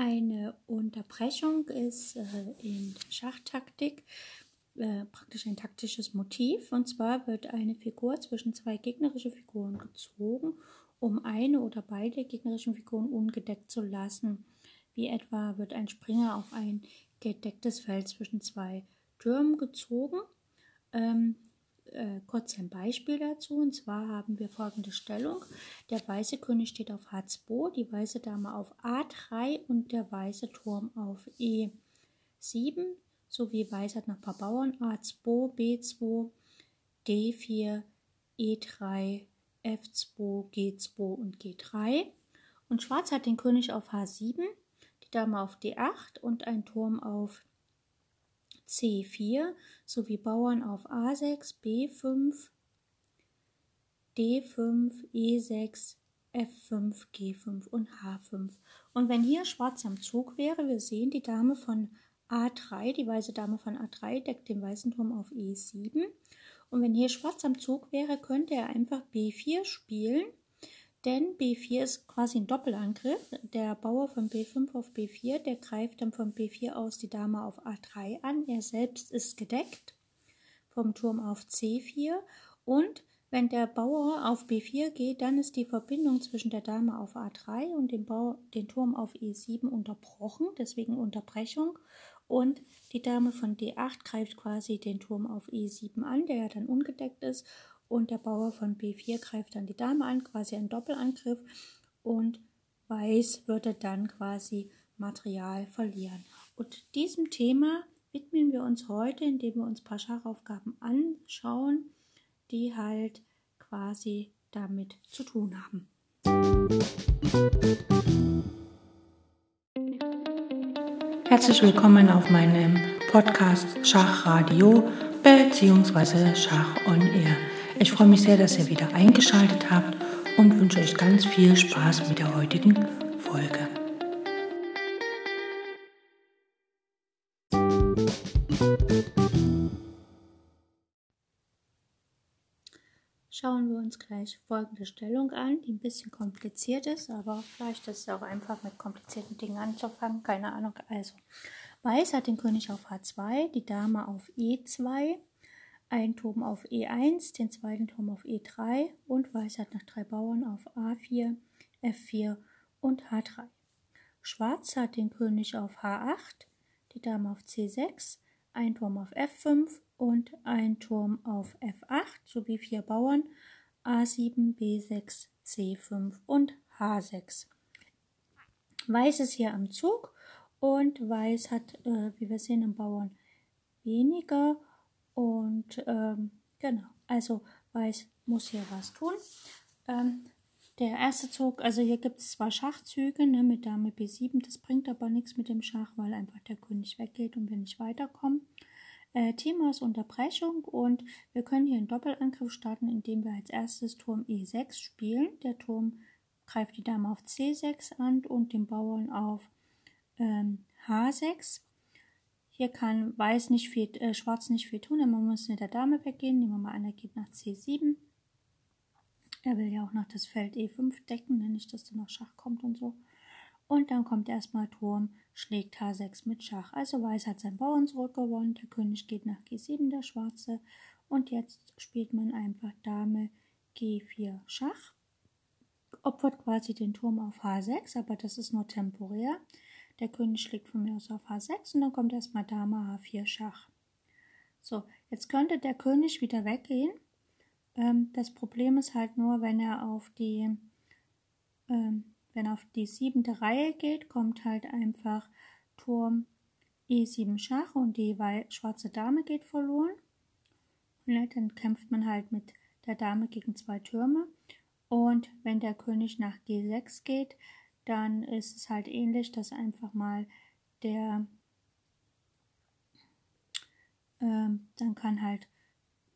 Eine Unterbrechung ist äh, in Schachtaktik äh, praktisch ein taktisches Motiv. Und zwar wird eine Figur zwischen zwei gegnerische Figuren gezogen, um eine oder beide gegnerischen Figuren ungedeckt zu lassen. Wie etwa wird ein Springer auf ein gedecktes Feld zwischen zwei Türmen gezogen. Ähm, äh, kurz ein Beispiel dazu. Und zwar haben wir folgende Stellung. Der weiße König steht auf H2, die weiße Dame auf A3 und der weiße Turm auf E7 sowie Weiß hat noch ein paar Bauern A2, B2, D4, E3, F2, G2 und G3. Und Schwarz hat den König auf H7, die Dame auf D8 und ein Turm auf C4 sowie Bauern auf A6, B5, D5, E6, F5, G5 und H5. Und wenn hier Schwarz am Zug wäre, wir sehen, die Dame von A3, die weiße Dame von A3 deckt den weißen Turm auf E7. Und wenn hier Schwarz am Zug wäre, könnte er einfach B4 spielen denn B4 ist quasi ein Doppelangriff. Der Bauer von B5 auf B4, der greift dann von B4 aus die Dame auf A3 an. Er selbst ist gedeckt vom Turm auf C4 und wenn der Bauer auf B4 geht, dann ist die Verbindung zwischen der Dame auf A3 und dem, Bau, den Turm auf E7 unterbrochen, deswegen Unterbrechung. Und die Dame von D8 greift quasi den Turm auf E7 an, der ja dann ungedeckt ist und der Bauer von B4 greift dann die Dame an, quasi ein Doppelangriff und Weiß würde dann quasi Material verlieren. Und diesem Thema widmen wir uns heute, indem wir uns ein paar Schachaufgaben anschauen, die halt quasi damit zu tun haben. Herzlich willkommen auf meinem Podcast Schachradio bzw. Schach on Air. Ich freue mich sehr, dass ihr wieder eingeschaltet habt und wünsche euch ganz viel Spaß mit der heutigen Folge. Schauen wir uns gleich folgende Stellung an, die ein bisschen kompliziert ist, aber vielleicht ist es auch einfach mit komplizierten Dingen anzufangen, keine Ahnung. Also, Weiß hat den König auf H2, die Dame auf E2, ein Turm auf E1, den zweiten Turm auf E3 und Weiß hat noch drei Bauern auf A4, F4 und H3. Schwarz hat den König auf H8, die Dame auf C6, ein Turm auf F5 und ein Turm auf F8 sowie vier Bauern A7, B6, C5 und H6. Weiß ist hier am Zug und Weiß hat, äh, wie wir sehen, im Bauern weniger und ähm, genau, also Weiß muss hier was tun. Ähm, der erste Zug, also hier gibt es zwar Schachzüge ne, mit Dame B7, das bringt aber nichts mit dem Schach, weil einfach der König weggeht und wir nicht weiterkommen. Äh, Thema ist Unterbrechung und wir können hier einen Doppelangriff starten, indem wir als erstes Turm E6 spielen. Der Turm greift die Dame auf C6 an und den Bauern auf ähm, H6. Hier kann Weiß nicht viel, äh, Schwarz nicht viel tun, denn man muss mit der Dame weggehen. Nehmen wir mal an, er geht nach C7. Er will ja auch noch das Feld E5 decken, ne, nicht, dass da noch Schach kommt und so. Und dann kommt erstmal Turm, schlägt H6 mit Schach. Also Weiß hat seinen Bauern zurückgewonnen, der König geht nach G7, der Schwarze. Und jetzt spielt man einfach Dame G4 Schach. Opfert quasi den Turm auf H6, aber das ist nur temporär. Der König schlägt von mir aus auf H6 und dann kommt erstmal Dame H4 Schach. So, jetzt könnte der König wieder weggehen. Ähm, das Problem ist halt nur, wenn er auf die, ähm, wenn auf die siebente Reihe geht, kommt halt einfach Turm E7 Schach und die schwarze Dame geht verloren. Und dann kämpft man halt mit der Dame gegen zwei Türme. Und wenn der König nach G6 geht, dann ist es halt ähnlich, dass einfach mal der, ähm, dann kann halt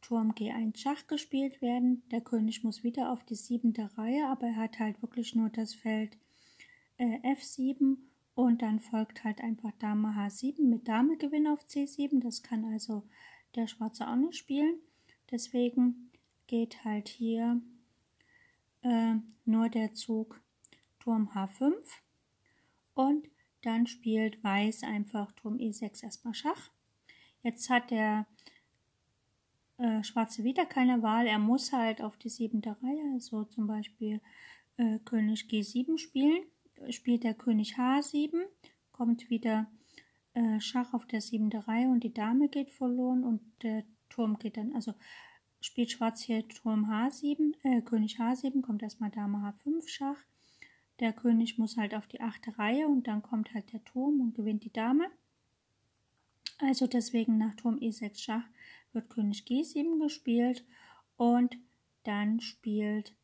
Turm G1 Schach gespielt werden. Der König muss wieder auf die siebente Reihe, aber er hat halt wirklich nur das Feld äh, F7 und dann folgt halt einfach Dame H7 mit Dame Gewinn auf C7. Das kann also der Schwarze auch nicht spielen. Deswegen geht halt hier äh, nur der Zug Turm H5 und dann spielt Weiß einfach Turm E6 erstmal Schach. Jetzt hat der äh, Schwarze wieder keine Wahl. Er muss halt auf die siebente Reihe, also zum Beispiel äh, König G7 spielen. Spielt der König H7, kommt wieder äh, Schach auf der siebten Reihe und die Dame geht verloren und der Turm geht dann, also spielt Schwarz hier Turm H7, äh, König H7, kommt erstmal Dame H5 Schach. Der König muss halt auf die achte Reihe und dann kommt halt der Turm und gewinnt die Dame. Also deswegen nach Turm E6 Schach wird König G7 gespielt und dann spielt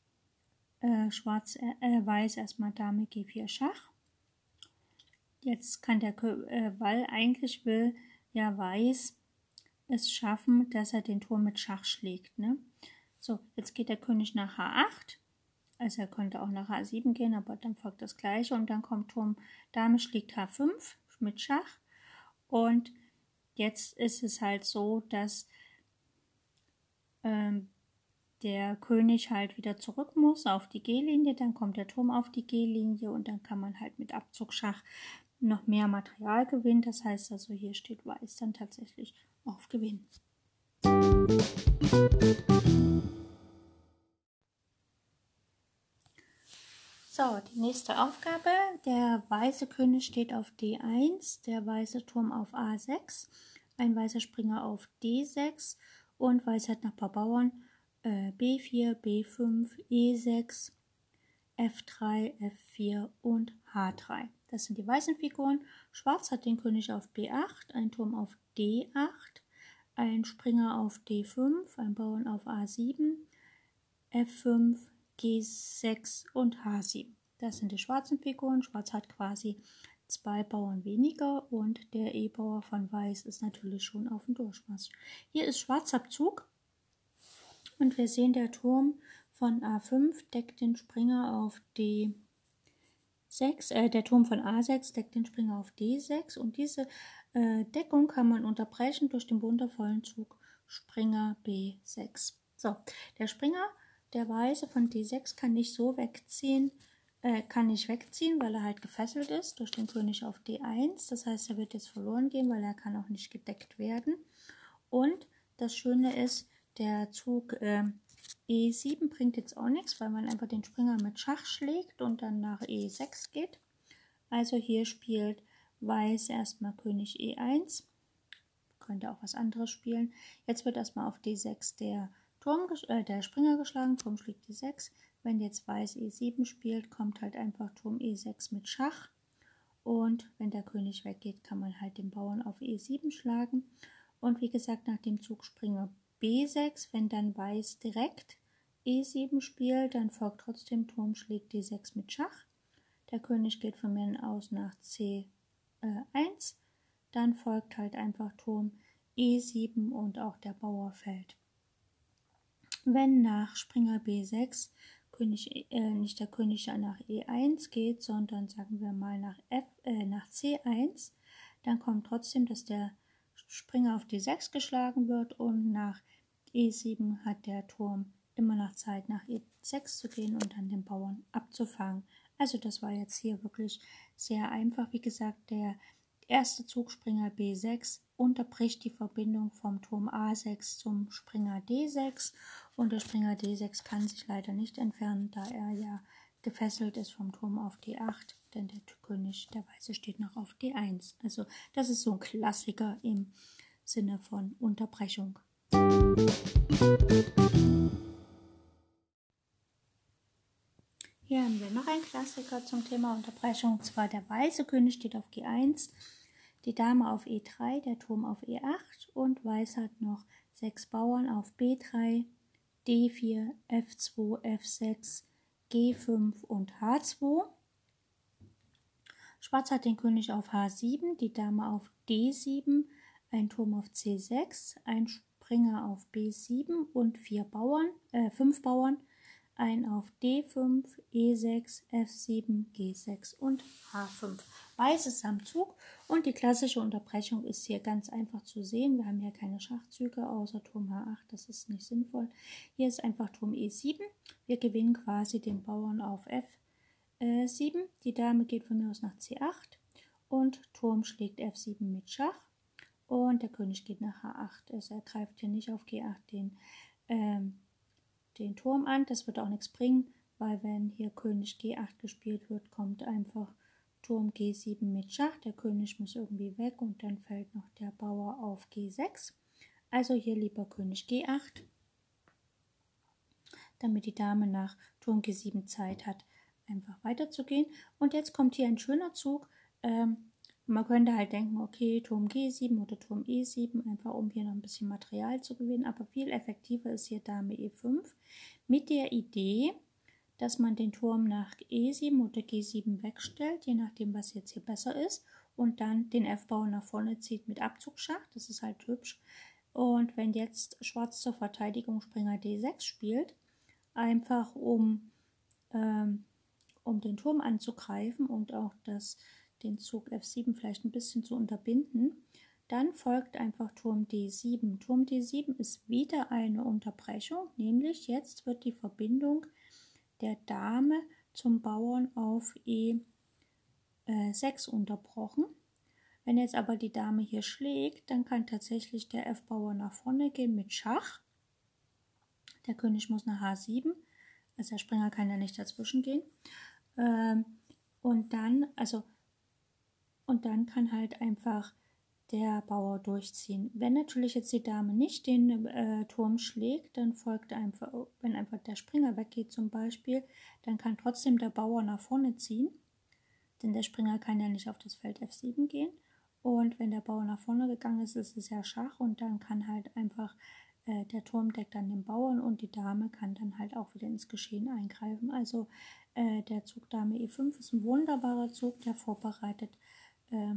äh, Schwarz, äh, äh Weiß erstmal Dame G4 Schach. Jetzt kann der äh, weil eigentlich will ja Weiß es schaffen, dass er den Turm mit Schach schlägt. Ne? So, jetzt geht der König nach H8. Also er könnte auch nach H7 gehen, aber dann folgt das gleiche. Und dann kommt Turm, Dame schlägt H5 mit Schach. Und jetzt ist es halt so, dass ähm, der König halt wieder zurück muss auf die G-Linie, dann kommt der Turm auf die G-Linie und dann kann man halt mit Abzugschach noch mehr Material gewinnen. Das heißt also, hier steht Weiß dann tatsächlich auf Gewinn. So, die nächste Aufgabe. Der weiße König steht auf D1, der weiße Turm auf A6, ein weißer Springer auf D6 und Weiß hat noch ein paar Bauern äh, B4, B5, E6, F3, F4 und H3. Das sind die weißen Figuren. Schwarz hat den König auf B8, ein Turm auf D8, ein Springer auf D5, ein Bauern auf A7, F5, G6 und H7. Das sind die schwarzen Figuren. Schwarz hat quasi zwei Bauern weniger und der E-Bauer von Weiß ist natürlich schon auf dem Durchmarsch. Hier ist Schwarzabzug und wir sehen, der Turm von A5 deckt den Springer auf D6, äh, der Turm von A6 deckt den Springer auf D6 und diese äh, Deckung kann man unterbrechen durch den wundervollen Zug Springer B6. So, der Springer, der Weiße von D6 kann nicht so wegziehen, äh, kann nicht wegziehen, weil er halt gefesselt ist durch den König auf D1. Das heißt, er wird jetzt verloren gehen, weil er kann auch nicht gedeckt werden. Und das Schöne ist, der Zug äh, E7 bringt jetzt auch nichts, weil man einfach den Springer mit Schach schlägt und dann nach E6 geht. Also hier spielt Weiß erstmal König E1. Könnte auch was anderes spielen. Jetzt wird erstmal auf D6 der, Turm, äh, der Springer geschlagen. Turm schlägt D6. Wenn jetzt Weiß E7 spielt, kommt halt einfach Turm E6 mit Schach. Und wenn der König weggeht, kann man halt den Bauern auf E7 schlagen. Und wie gesagt, nach dem Zug Springer B6, wenn dann Weiß direkt E7 spielt, dann folgt trotzdem Turm schlägt D6 mit Schach. Der König geht von mir aus nach C1. Dann folgt halt einfach Turm E7 und auch der Bauer fällt. Wenn nach Springer B6 König, äh, nicht der König nach E1 geht, sondern sagen wir mal nach, F, äh, nach C1, dann kommt trotzdem, dass der Springer auf D6 geschlagen wird und nach E7 hat der Turm immer noch Zeit, nach E6 zu gehen und dann den Bauern abzufangen. Also das war jetzt hier wirklich sehr einfach. Wie gesagt, der erste Zugspringer B6 unterbricht die Verbindung vom Turm A6 zum Springer D6 und der Springer D6 kann sich leider nicht entfernen, da er ja gefesselt ist vom Turm auf D8, denn der König, der Weiße, steht noch auf D1. Also das ist so ein Klassiker im Sinne von Unterbrechung. Hier haben wir noch einen Klassiker zum Thema Unterbrechung, und zwar der weiße König steht auf G1, die Dame auf E3, der Turm auf E8 und Weiß hat noch sechs Bauern auf B3, D4, F2, F6, G5 und H2. Schwarz hat den König auf H7, die Dame auf D7, ein Turm auf C6, ein Springer auf B7 und vier Bauern, äh, fünf Bauern ein auf D5, E6, F7, G6 und H5. Weißes am Zug und die klassische Unterbrechung ist hier ganz einfach zu sehen. Wir haben hier keine Schachzüge außer Turm H8, das ist nicht sinnvoll. Hier ist einfach Turm E7. Wir gewinnen quasi den Bauern auf F7. Die Dame geht von mir aus nach C8 und Turm schlägt F7 mit Schach und der König geht nach H8. Also er greift hier nicht auf G8 den, ähm, den Turm an. Das wird auch nichts bringen, weil wenn hier König G8 gespielt wird, kommt einfach Turm G7 mit Schach. Der König muss irgendwie weg und dann fällt noch der Bauer auf G6. Also hier lieber König G8, damit die Dame nach Turm G7 Zeit hat, einfach weiterzugehen. Und jetzt kommt hier ein schöner Zug. Ähm, man könnte halt denken, okay, Turm G7 oder Turm E7, einfach um hier noch ein bisschen Material zu gewinnen. Aber viel effektiver ist hier Dame E5 mit der Idee, dass man den Turm nach E7 oder G7 wegstellt, je nachdem, was jetzt hier besser ist. Und dann den F-Bau nach vorne zieht mit Abzugschach. Das ist halt hübsch. Und wenn jetzt Schwarz zur Verteidigung Springer D6 spielt, einfach um, ähm, um den Turm anzugreifen und auch das den Zug F7 vielleicht ein bisschen zu unterbinden. Dann folgt einfach Turm D7. Turm D7 ist wieder eine Unterbrechung, nämlich jetzt wird die Verbindung der Dame zum Bauern auf E6 unterbrochen. Wenn jetzt aber die Dame hier schlägt, dann kann tatsächlich der F-Bauer nach vorne gehen mit Schach. Der König muss nach H7, also der Springer kann ja nicht dazwischen gehen. Ähm, und dann, also und dann kann halt einfach der Bauer durchziehen. Wenn natürlich jetzt die Dame nicht den äh, Turm schlägt, dann folgt einfach, wenn einfach der Springer weggeht zum Beispiel, dann kann trotzdem der Bauer nach vorne ziehen, denn der Springer kann ja nicht auf das Feld F7 gehen. Und wenn der Bauer nach vorne gegangen ist, ist es ja Schach und dann kann halt einfach äh, der Turm deckt dann den Bauern und die Dame kann dann halt auch wieder ins Geschehen eingreifen. Also äh, der Zug Dame E5 ist ein wunderbarer Zug, der vorbereitet äh,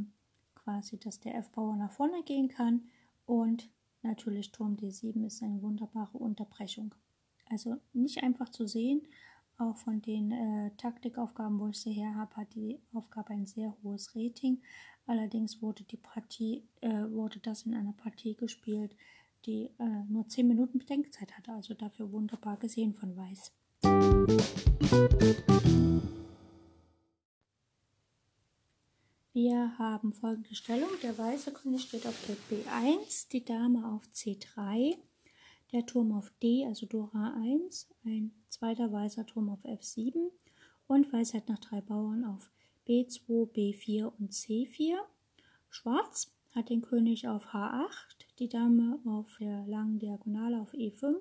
quasi, dass der F-Bauer nach vorne gehen kann und natürlich Turm D7 ist eine wunderbare Unterbrechung. Also nicht einfach zu sehen, auch von den äh, Taktikaufgaben, wo ich sie her habe, hat die Aufgabe ein sehr hohes Rating. Allerdings wurde die Partie, äh, wurde das in einer Partie gespielt, die äh, nur 10 Minuten Bedenkzeit hatte, also dafür wunderbar gesehen von Weiß. Wir haben folgende Stellung. Der weiße König steht auf der B1, die Dame auf C3, der Turm auf D, also Dora 1, ein zweiter weißer Turm auf F7 und Weiß hat nach drei Bauern auf B2, B4 und C4. Schwarz hat den König auf H8, die Dame auf der langen Diagonale auf E5,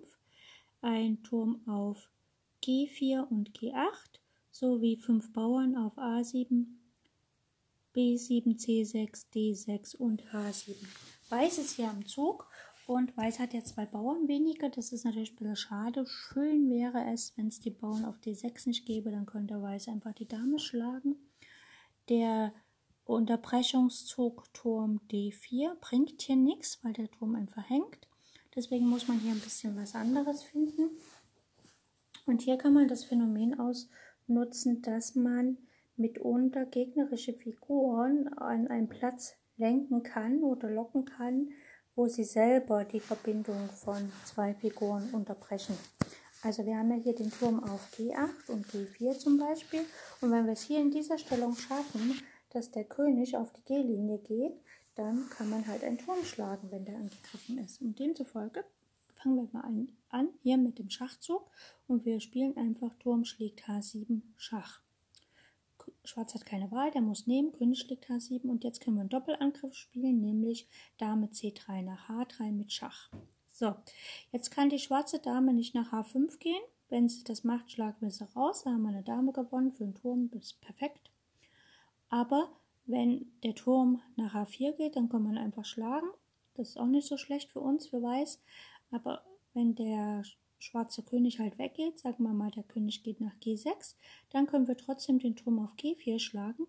ein Turm auf G4 und G8 sowie fünf Bauern auf A7, B7, C6, D6 und H7. Weiß ist hier am Zug und Weiß hat ja zwei Bauern weniger. Das ist natürlich ein bisschen schade. Schön wäre es, wenn es die Bauern auf D6 nicht gäbe, dann könnte Weiß einfach die Dame schlagen. Der Unterbrechungszug Turm D4 bringt hier nichts, weil der Turm einfach hängt. Deswegen muss man hier ein bisschen was anderes finden. Und hier kann man das Phänomen ausnutzen, dass man mitunter gegnerische Figuren an einen Platz lenken kann oder locken kann, wo sie selber die Verbindung von zwei Figuren unterbrechen. Also wir haben ja hier den Turm auf G8 und G4 zum Beispiel. Und wenn wir es hier in dieser Stellung schaffen, dass der König auf die G-Linie geht, dann kann man halt einen Turm schlagen, wenn der angegriffen ist. Und demzufolge fangen wir mal an, an hier mit dem Schachzug und wir spielen einfach Turm schlägt H7 Schach. Schwarz hat keine Wahl, der muss nehmen, König schlägt H7 und jetzt können wir einen Doppelangriff spielen, nämlich Dame C3 nach H3 mit Schach. So, jetzt kann die schwarze Dame nicht nach H5 gehen. Wenn sie das macht, schlagen wir sie raus. Da haben wir eine Dame gewonnen für den Turm, das ist perfekt. Aber wenn der Turm nach H4 geht, dann kann man einfach schlagen. Das ist auch nicht so schlecht für uns, für Weiß. Aber wenn der schwarze König halt weggeht, sagen wir mal, der König geht nach G6, dann können wir trotzdem den Turm auf G4 schlagen.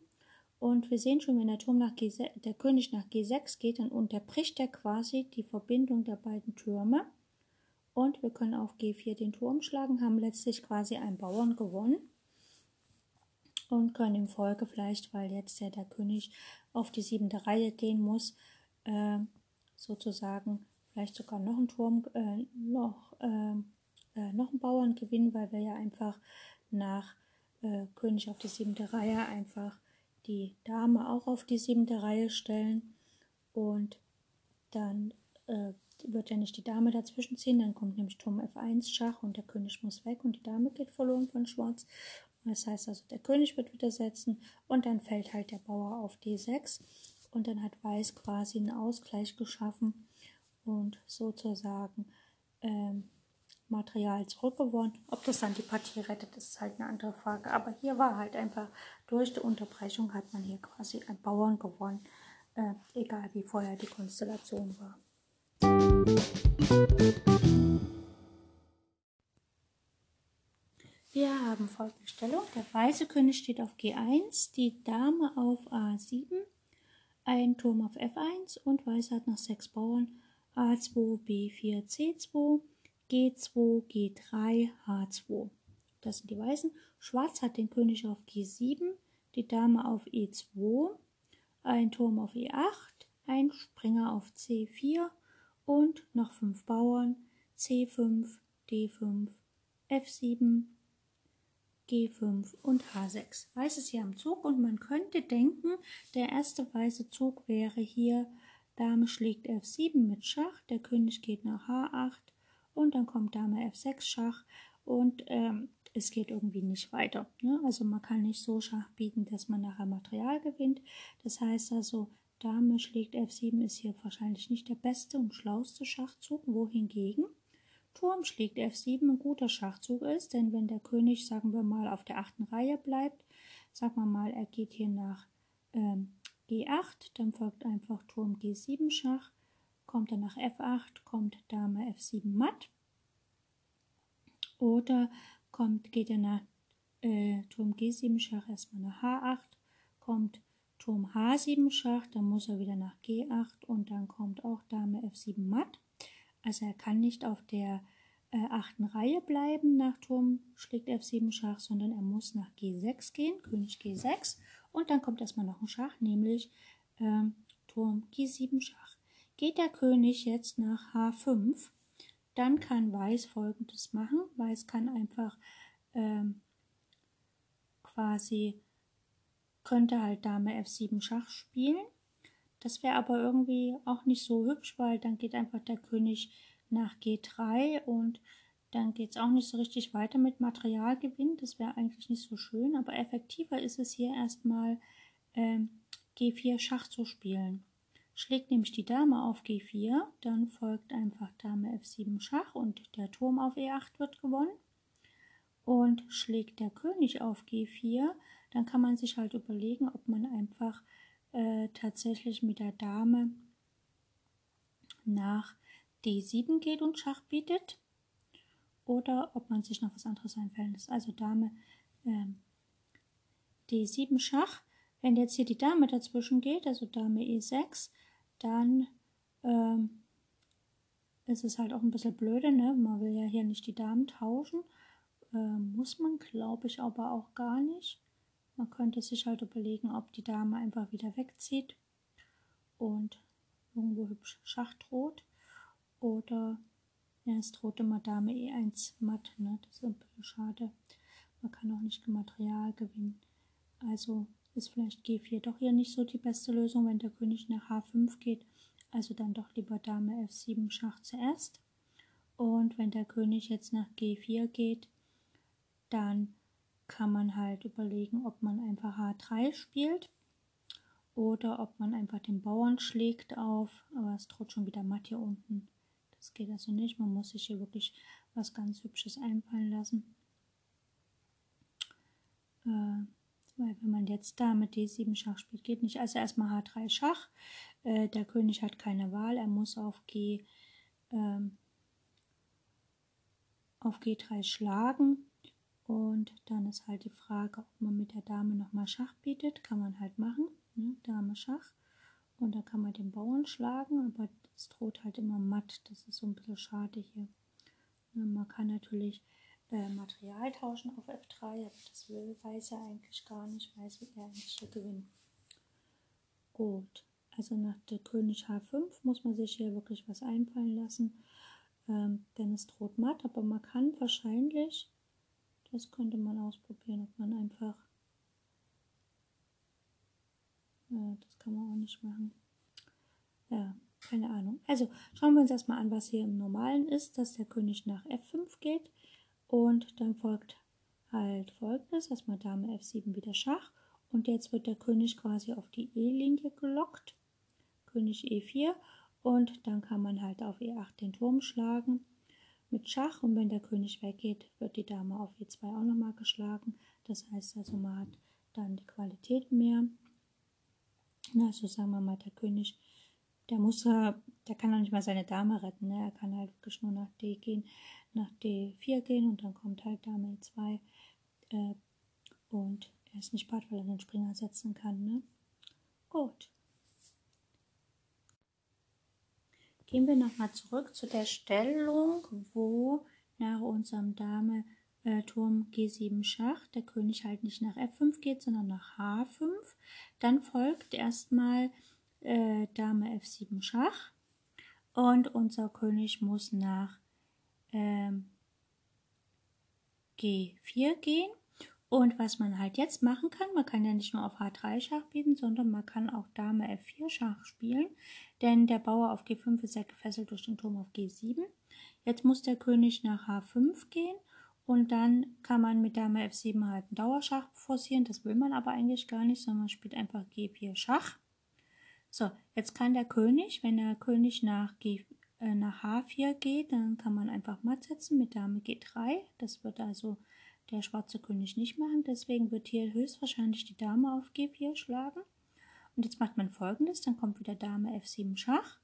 Und wir sehen schon, wenn der, Turm nach G6, der König nach G6 geht, dann unterbricht er quasi die Verbindung der beiden Türme. Und wir können auf G4 den Turm schlagen, haben letztlich quasi einen Bauern gewonnen. Und können im Folge vielleicht, weil jetzt ja der König auf die siebente Reihe gehen muss, äh, sozusagen vielleicht sogar noch einen Turm, äh, noch äh, äh, noch einen Bauern gewinnen, weil wir ja einfach nach äh, König auf die siebte Reihe einfach die Dame auch auf die siebte Reihe stellen und dann äh, wird ja nicht die Dame dazwischen ziehen, dann kommt nämlich Turm F1 Schach und der König muss weg und die Dame geht verloren von Schwarz. Das heißt also, der König wird wieder setzen und dann fällt halt der Bauer auf D6 und dann hat Weiß quasi einen Ausgleich geschaffen und sozusagen ähm, Material zurückgewonnen. Ob das dann die Partie rettet, ist halt eine andere Frage. Aber hier war halt einfach durch die Unterbrechung hat man hier quasi einen Bauern gewonnen, äh, egal wie vorher die Konstellation war. Wir haben folgende Stellung. Der weiße König steht auf G1, die Dame auf A7, ein Turm auf F1 und Weiß hat noch sechs Bauern A2, B4, C2, G2, G3, H2. Das sind die Weißen. Schwarz hat den König auf G7, die Dame auf E2, ein Turm auf E8, ein Springer auf C4 und noch fünf Bauern C5, D5, F7, G5 und H6. Weiß ist hier am Zug und man könnte denken, der erste weiße Zug wäre hier Dame schlägt F7 mit Schach, der König geht nach H8 und dann kommt Dame F6 Schach und ähm, es geht irgendwie nicht weiter. Ne? Also man kann nicht so Schach bieten, dass man nachher Material gewinnt. Das heißt also, Dame schlägt F7 ist hier wahrscheinlich nicht der beste und schlauste Schachzug, wohingegen Turm schlägt F7 ein guter Schachzug ist, denn wenn der König, sagen wir mal, auf der achten Reihe bleibt, sagen wir mal, er geht hier nach ähm, G8, dann folgt einfach Turm G7 Schach, kommt er nach F8, kommt Dame F7 matt oder kommt, geht er nach äh, Turm G7 Schach erstmal nach H8, kommt Turm H7 Schach, dann muss er wieder nach G8 und dann kommt auch Dame F7 matt. Also er kann nicht auf der äh, achten Reihe bleiben nach Turm schlägt F7 Schach, sondern er muss nach G6 gehen, König G6 und dann kommt erstmal noch ein Schach, nämlich äh, Turm G7 Schach. Geht der König jetzt nach H5, dann kann Weiß folgendes machen. Weiß kann einfach ähm, quasi, könnte halt Dame F7 Schach spielen das wäre aber irgendwie auch nicht so hübsch, weil dann geht einfach der König nach G3 und dann geht es auch nicht so richtig weiter mit Materialgewinn. Das wäre eigentlich nicht so schön, aber effektiver ist es hier erstmal ähm, G4 Schach zu spielen. Schlägt nämlich die Dame auf G4, dann folgt einfach Dame F7 Schach und der Turm auf E8 wird gewonnen. Und schlägt der König auf G4, dann kann man sich halt überlegen, ob man einfach äh, tatsächlich mit der Dame nach D7 geht und Schach bietet oder ob man sich noch was anderes einfallen lässt. Also Dame ähm, D7 Schach. Wenn jetzt hier die Dame dazwischen geht, also Dame E6, dann ähm, ist es halt auch ein bisschen blöde, ne? Man will ja hier nicht die Damen tauschen. Äh, muss man, glaube ich, aber auch gar nicht. Man könnte sich halt überlegen, ob die Dame einfach wieder wegzieht und irgendwo hübsch Schach droht. Oder ja, es droht immer Dame E1 matt, ne? Das ist ein bisschen schade. Man kann auch nicht Material gewinnen. Also ist vielleicht G4 doch hier nicht so die beste Lösung, wenn der König nach H5 geht. Also dann doch lieber Dame F7 Schach zuerst. Und wenn der König jetzt nach G4 geht, dann kann man halt überlegen, ob man einfach H3 spielt oder ob man einfach den Bauern schlägt auf, aber es droht schon wieder matt hier unten. Das geht also nicht, man muss sich hier wirklich was ganz Hübsches einfallen lassen. Äh, weil wenn man jetzt da mit D7 Schach spielt, geht nicht. Also erstmal H3 Schach. Äh, der König hat keine Wahl, er muss auf G ähm, auf G3 schlagen. Und dann ist halt die Frage, ob man mit der Dame nochmal Schach bietet. Kann man halt machen. Ne? Dame Schach. Und da kann man den Bauern schlagen, aber es droht halt immer matt. Das ist so ein bisschen schade hier. Ne? Man kann natürlich äh, Material tauschen auf F3, aber das will Weiß er eigentlich gar nicht. Weiß will er eigentlich hier gewinnen. Gut. Also nach der König H5 muss man sich hier wirklich was einfallen lassen. Ähm, denn es droht matt, aber man kann wahrscheinlich das könnte man ausprobieren, ob man einfach Ja, das kann man auch nicht machen. Ja, keine Ahnung. Also schauen wir uns erstmal an, was hier im Normalen ist, dass der König nach F5 geht und dann folgt halt folgendes, erstmal Dame F7 wieder Schach und jetzt wird der König quasi auf die E-Linie gelockt, König E4 und dann kann man halt auf E8 den Turm schlagen mit Schach und wenn der König weggeht, wird die Dame auf E2 auch nochmal geschlagen. Das heißt also, man hat dann die Qualität mehr. Also sagen wir mal, der König, der muss, der kann auch nicht mal seine Dame retten. Ne? Er kann halt wirklich nur nach D gehen, nach D4 gehen und dann kommt halt Dame E2 äh, und er ist nicht bad, weil er den Springer setzen kann. Ne? Gut. Gehen wir nochmal zurück zu der Stellung, wo nach unserem Dame äh, Turm G7 Schach der König halt nicht nach F5 geht, sondern nach H5. Dann folgt erstmal äh, Dame F7 Schach und unser König muss nach ähm, G4 gehen. Und was man halt jetzt machen kann, man kann ja nicht nur auf H3 Schach bieten, sondern man kann auch Dame F4 Schach spielen, denn der Bauer auf G5 ist ja gefesselt durch den Turm auf G7. Jetzt muss der König nach H5 gehen und dann kann man mit Dame F7 halt einen Dauerschach forcieren, das will man aber eigentlich gar nicht, sondern man spielt einfach G4 Schach. So, jetzt kann der König, wenn der König nach, G, äh, nach H4 geht, dann kann man einfach matt setzen mit Dame G3. Das wird also der schwarze König nicht machen. Deswegen wird hier höchstwahrscheinlich die Dame auf G4 schlagen. Und jetzt macht man folgendes, dann kommt wieder Dame F7 Schach.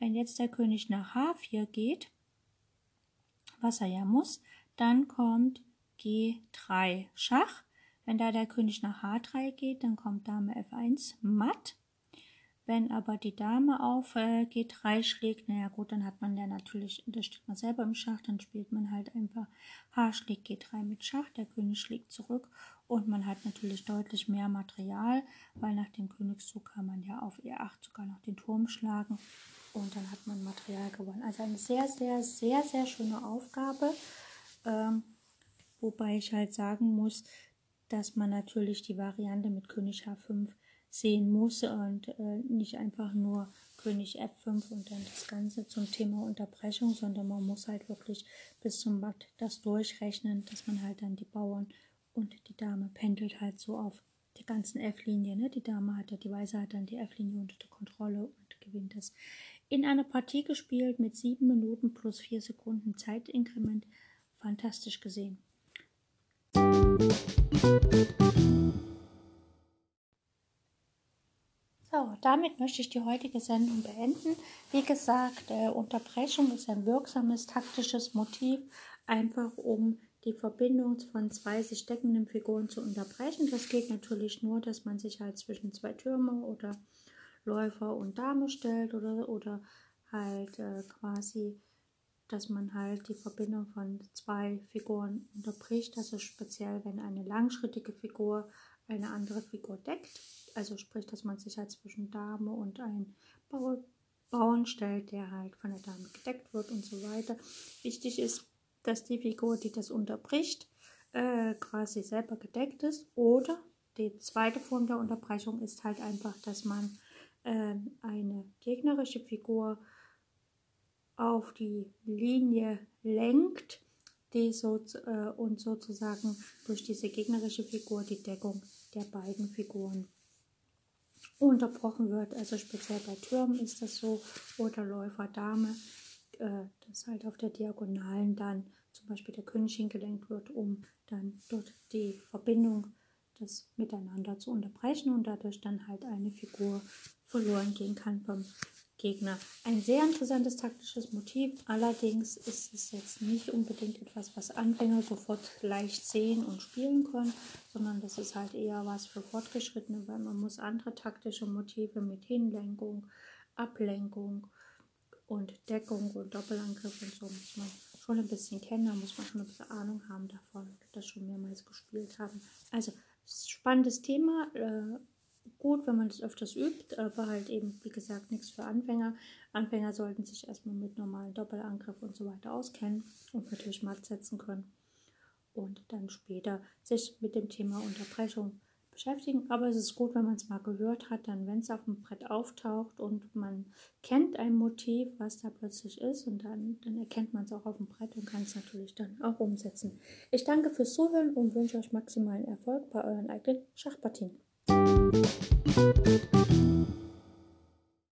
Wenn jetzt der König nach H4 geht, was er ja muss, dann kommt G3 Schach. Wenn da der König nach H3 geht, dann kommt Dame F1 matt. Wenn aber die Dame auf äh, G3 schlägt, naja gut, dann hat man ja natürlich, das steht man selber im Schach, dann spielt man halt einfach H schlägt G3 mit Schach, der König schlägt zurück und man hat natürlich deutlich mehr Material, weil nach dem Königszug kann man ja auf E8 sogar noch den Turm schlagen und dann hat man Material gewonnen. Also eine sehr, sehr, sehr, sehr schöne Aufgabe, ähm, wobei ich halt sagen muss, dass man natürlich die Variante mit König H5 sehen muss und äh, nicht einfach nur König F5 und dann das Ganze zum Thema Unterbrechung, sondern man muss halt wirklich bis zum Matt das durchrechnen, dass man halt dann die Bauern und die Dame pendelt halt so auf der ganzen F-Linie. Ne? Die Dame hat ja, die Weiße hat dann die F-Linie unter der Kontrolle und gewinnt das. In einer Partie gespielt mit sieben Minuten plus vier Sekunden Zeitinkrement. Fantastisch gesehen. Damit möchte ich die heutige Sendung beenden. Wie gesagt, äh, Unterbrechung ist ein wirksames taktisches Motiv, einfach um die Verbindung von zwei sich deckenden Figuren zu unterbrechen. Das geht natürlich nur, dass man sich halt zwischen zwei Türme oder Läufer und Dame stellt oder, oder halt äh, quasi, dass man halt die Verbindung von zwei Figuren unterbricht. Also speziell, wenn eine langschrittige Figur eine andere Figur deckt. Also sprich, dass man sich halt zwischen Dame und ein Bauern stellt, der halt von der Dame gedeckt wird und so weiter. Wichtig ist, dass die Figur, die das unterbricht, äh, quasi selber gedeckt ist. Oder die zweite Form der Unterbrechung ist halt einfach, dass man äh, eine gegnerische Figur auf die Linie lenkt die so, äh, und sozusagen durch diese gegnerische Figur die Deckung der beiden Figuren unterbrochen wird. Also speziell bei Türmen ist das so oder Läufer Dame, äh, dass halt auf der Diagonalen dann zum Beispiel der König hingelenkt wird, um dann dort die Verbindung das miteinander zu unterbrechen und dadurch dann halt eine Figur verloren gehen kann vom Gegner. Ein sehr interessantes taktisches Motiv, allerdings ist es jetzt nicht unbedingt etwas, was Anfänger sofort leicht sehen und spielen können, sondern das ist halt eher was für Fortgeschrittene, weil man muss andere taktische Motive mit Hinlenkung, Ablenkung und Deckung und Doppelangriff und so muss man schon ein bisschen kennen, da muss man schon ein bisschen Ahnung haben davon, das schon mehrmals gespielt haben. Also spannendes Thema. Äh, gut, wenn man das öfters übt, aber halt eben, wie gesagt, nichts für Anfänger. Anfänger sollten sich erstmal mit normalen Doppelangriff und so weiter auskennen und natürlich matt setzen können. Und dann später sich mit dem Thema Unterbrechung beschäftigen. Aber es ist gut, wenn man es mal gehört hat, dann, wenn es auf dem Brett auftaucht und man kennt ein Motiv, was da plötzlich ist, und dann, dann erkennt man es auch auf dem Brett und kann es natürlich dann auch umsetzen. Ich danke fürs Zuhören und wünsche euch maximalen Erfolg bei euren eigenen Schachpartien. Música